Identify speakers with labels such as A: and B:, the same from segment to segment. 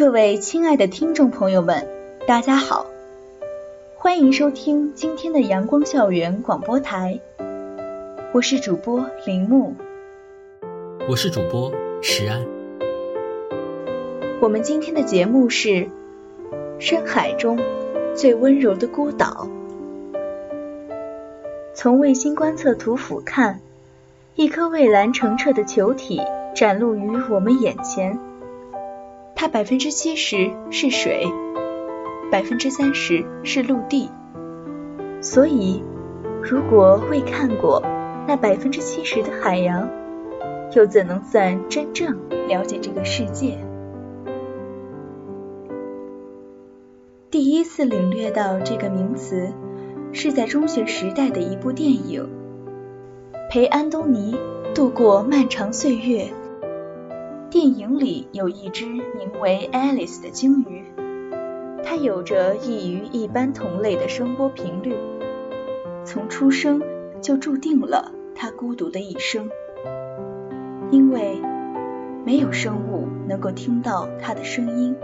A: 各位亲爱的听众朋友们，大家好，欢迎收听今天的阳光校园广播台，我是主播铃木，
B: 我是主播石安。
A: 我们今天的节目是深海中最温柔的孤岛。从卫星观测图俯瞰，一颗蔚蓝澄澈的球体展露于我们眼前。它百分之七十是水，百分之三十是陆地。所以，如果未看过那百分之七十的海洋，又怎能算真正了解这个世界？第一次领略到这个名词。是在中学时代的一部电影，陪安东尼度过漫长岁月。电影里有一只名为 Alice 的鲸鱼，它有着异于一般同类的声波频率，从出生就注定了它孤独的一生，因为没有生物能够听到它的声音。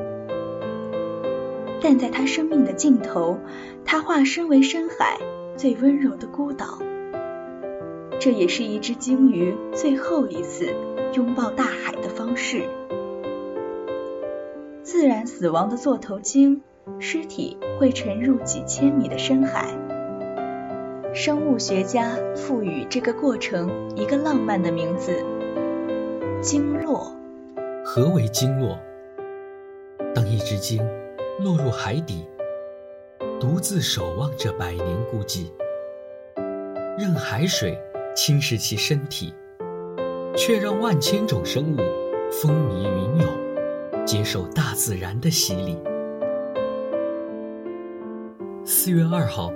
A: 但在他生命的尽头，他化身为深海最温柔的孤岛。这也是一只鲸鱼最后一次拥抱大海的方式。自然死亡的座头鲸尸体会沉入几千米的深海。生物学家赋予这个过程一个浪漫的名字——鲸落。
B: 何为鲸落？当一只鲸。落入海底，独自守望着百年孤寂，任海水侵蚀其身体，却让万千种生物风靡云涌，接受大自然的洗礼。四月二号，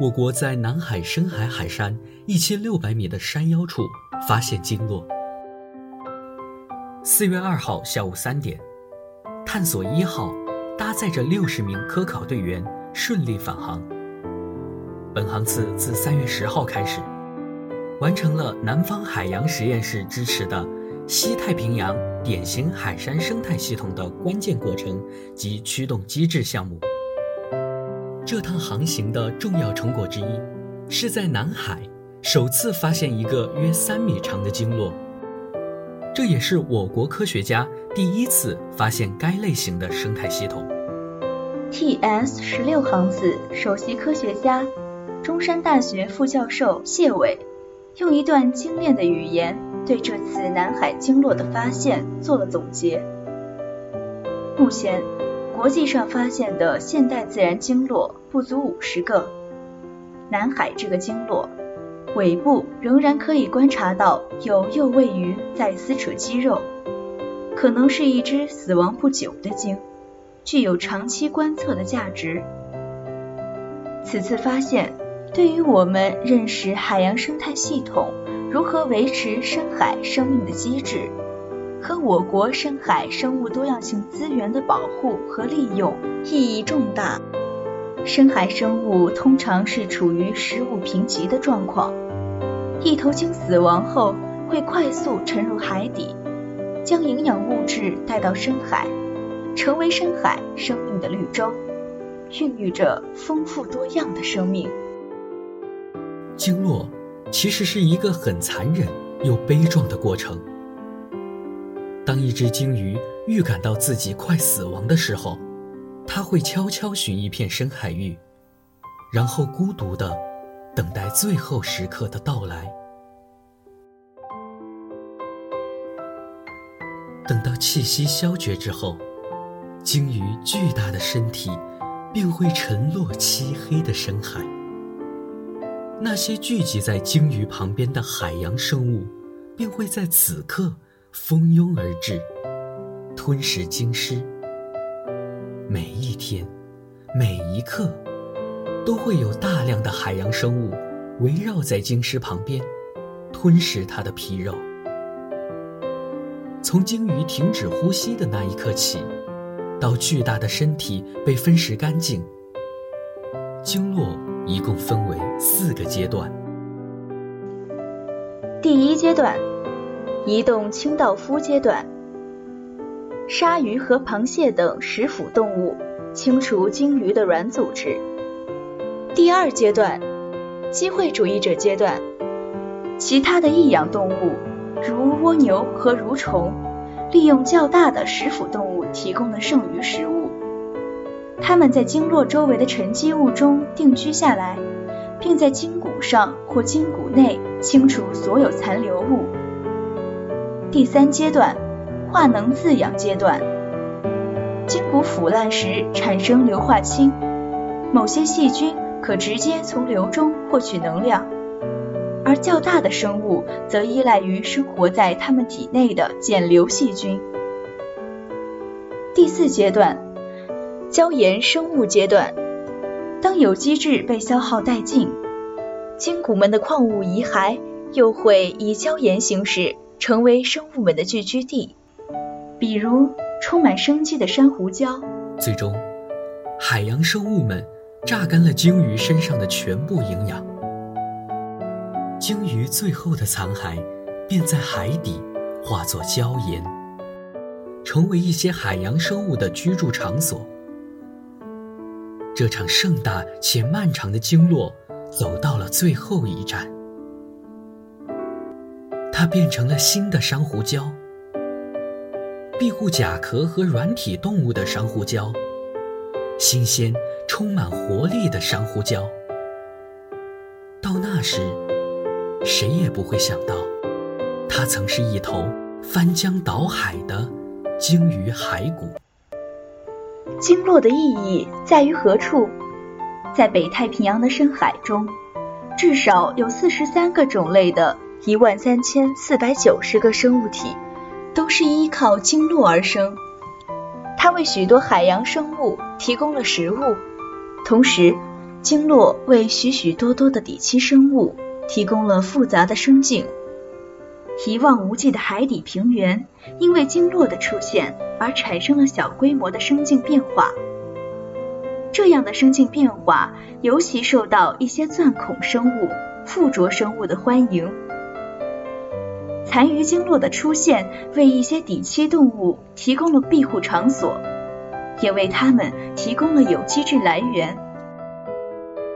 B: 我国在南海深海海山一千六百米的山腰处发现鲸落。四月二号下午三点，探索一号。搭载着六十名科考队员顺利返航。本航次自三月十号开始，完成了南方海洋实验室支持的西太平洋典型海山生态系统的关键过程及驱动机制项目。这趟航行的重要成果之一，是在南海首次发现一个约三米长的鲸落。这也是我国科学家第一次发现该类型的生态系统。
A: T.S. 十六航次首席科学家、中山大学副教授谢伟，用一段精炼的语言对这次南海经络的发现做了总结。目前，国际上发现的现代自然经络不足五十个。南海这个经络。尾部仍然可以观察到有幼喂鱼在撕扯肌肉，可能是一只死亡不久的鲸，具有长期观测的价值。此次发现对于我们认识海洋生态系统如何维持深海生命的机制，和我国深海生物多样性资源的保护和利用意义重大。深海生物通常是处于食物贫瘠的状况，一头鲸死亡后会快速沉入海底，将营养物质带到深海，成为深海生命的绿洲，孕育着丰富多样的生命。
B: 鲸落其实是一个很残忍又悲壮的过程。当一只鲸鱼预感到自己快死亡的时候，它会悄悄寻一片深海域，然后孤独地等待最后时刻的到来。等到气息消绝之后，鲸鱼巨大的身体便会沉落漆黑的深海。那些聚集在鲸鱼旁边的海洋生物，便会在此刻蜂拥而至，吞食鲸尸。每一天，每一刻，都会有大量的海洋生物围绕在鲸尸旁边，吞食它的皮肉。从鲸鱼停止呼吸的那一刻起，到巨大的身体被分食干净，鲸落一共分为四个阶段。
A: 第一阶段，移动清道夫阶段。鲨鱼和螃蟹等食腐动物，清除鲸鱼的软组织。第二阶段，机会主义者阶段，其他的异养动物，如蜗牛和蠕虫，利用较大的食腐动物提供的剩余食物。它们在经络周围的沉积物中定居下来，并在筋骨上或筋骨内清除所有残留物。第三阶段。化能自养阶段，筋骨腐烂时产生硫化氢，某些细菌可直接从硫中获取能量，而较大的生物则依赖于生活在它们体内的减硫细菌。第四阶段，胶盐生物阶段，当有机质被消耗殆尽，鲸骨们的矿物遗骸又会以胶盐形式成为生物们的聚居地。比如充满生机的珊瑚礁，
B: 最终，海洋生物们榨干了鲸鱼身上的全部营养，鲸鱼最后的残骸便在海底化作礁岩，成为一些海洋生物的居住场所。这场盛大且漫长的经络走到了最后一站，它变成了新的珊瑚礁。庇护甲壳和软体动物的珊瑚礁，新鲜、充满活力的珊瑚礁。到那时，谁也不会想到，它曾是一头翻江倒海的鲸鱼骸骨。
A: 经络的意义在于何处？在北太平洋的深海中，至少有四十三个种类的一万三千四百九十个生物体。都是依靠经络而生，它为许多海洋生物提供了食物，同时，经络为许许多多的底栖生物提供了复杂的生境。一望无际的海底平原，因为经络的出现而产生了小规模的生境变化。这样的生境变化尤其受到一些钻孔生物、附着生物的欢迎。残余经络的出现，为一些底栖动物提供了庇护场所，也为它们提供了有机质来源。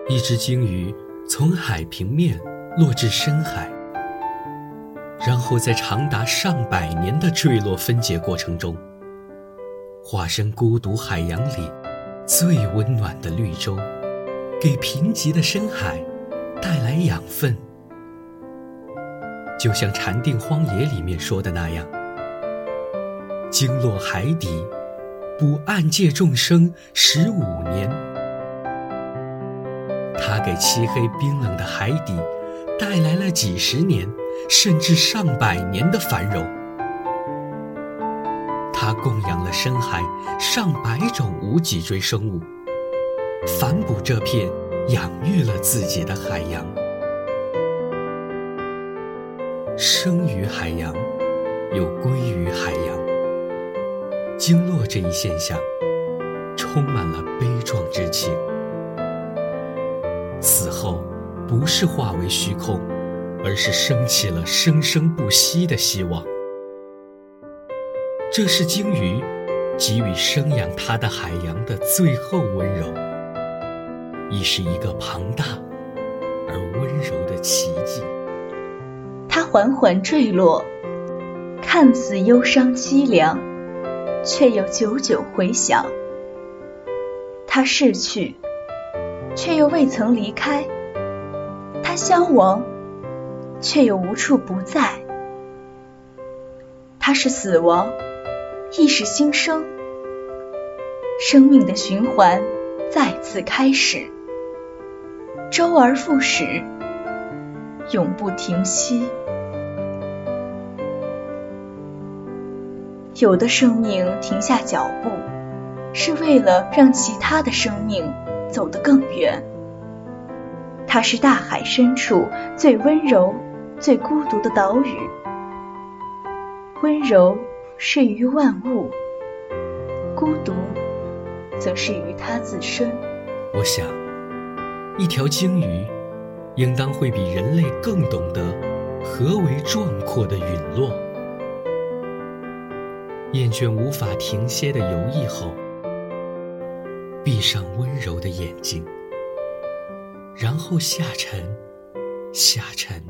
B: 一只鲸鱼从海平面落至深海，然后在长达上百年的坠落分解过程中，化身孤独海洋里最温暖的绿洲，给贫瘠的深海带来养分。就像《禅定荒野》里面说的那样，经落海底，补暗界众生十五年。他给漆黑冰冷的海底带来了几十年，甚至上百年的繁荣。他供养了深海上百种无脊椎生物，反哺这片养育了自己的海洋。生于海洋，又归于海洋。经络这一现象，充满了悲壮之情。死后，不是化为虚空，而是升起了生生不息的希望。这是鲸鱼给予生养它的海洋的最后温柔，亦是一个庞大而温柔的奇迹。
A: 它缓缓坠落，看似忧伤凄凉，却又久久回响。它逝去，却又未曾离开；它消亡，却又无处不在。它是死亡，亦是新生。生命的循环再次开始，周而复始，永不停息。有的生命停下脚步，是为了让其他的生命走得更远。它是大海深处最温柔、最孤独的岛屿。温柔是于万物，孤独则是于它自身。
B: 我想，一条鲸鱼，应当会比人类更懂得何为壮阔的陨落。厌倦无法停歇的游弋后，闭上温柔的眼睛，然后下沉，下沉，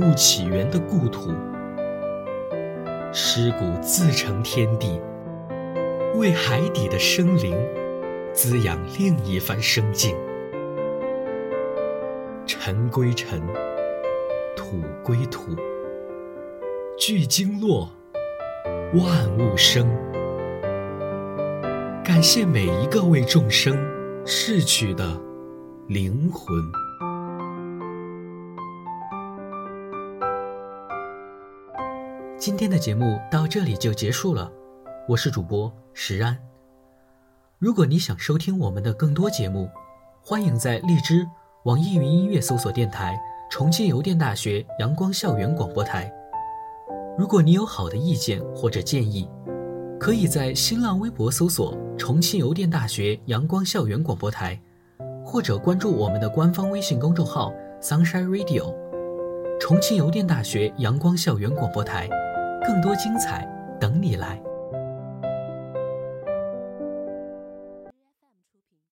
B: 物起源的故土。尸骨自成天地，为海底的生灵滋养另一番生境。尘归尘，土归土。聚经络，万物生。感谢每一个为众生逝去的灵魂。今天的节目到这里就结束了，我是主播石安。如果你想收听我们的更多节目，欢迎在荔枝、网易云音乐搜索电台“重庆邮电大学阳光校园广播台”。如果你有好的意见或者建议，可以在新浪微博搜索“重庆邮电大学阳光校园广播台”，或者关注我们的官方微信公众号 “Sunshine Radio”，重庆邮电大学阳光校园广播台，更多精彩等你来。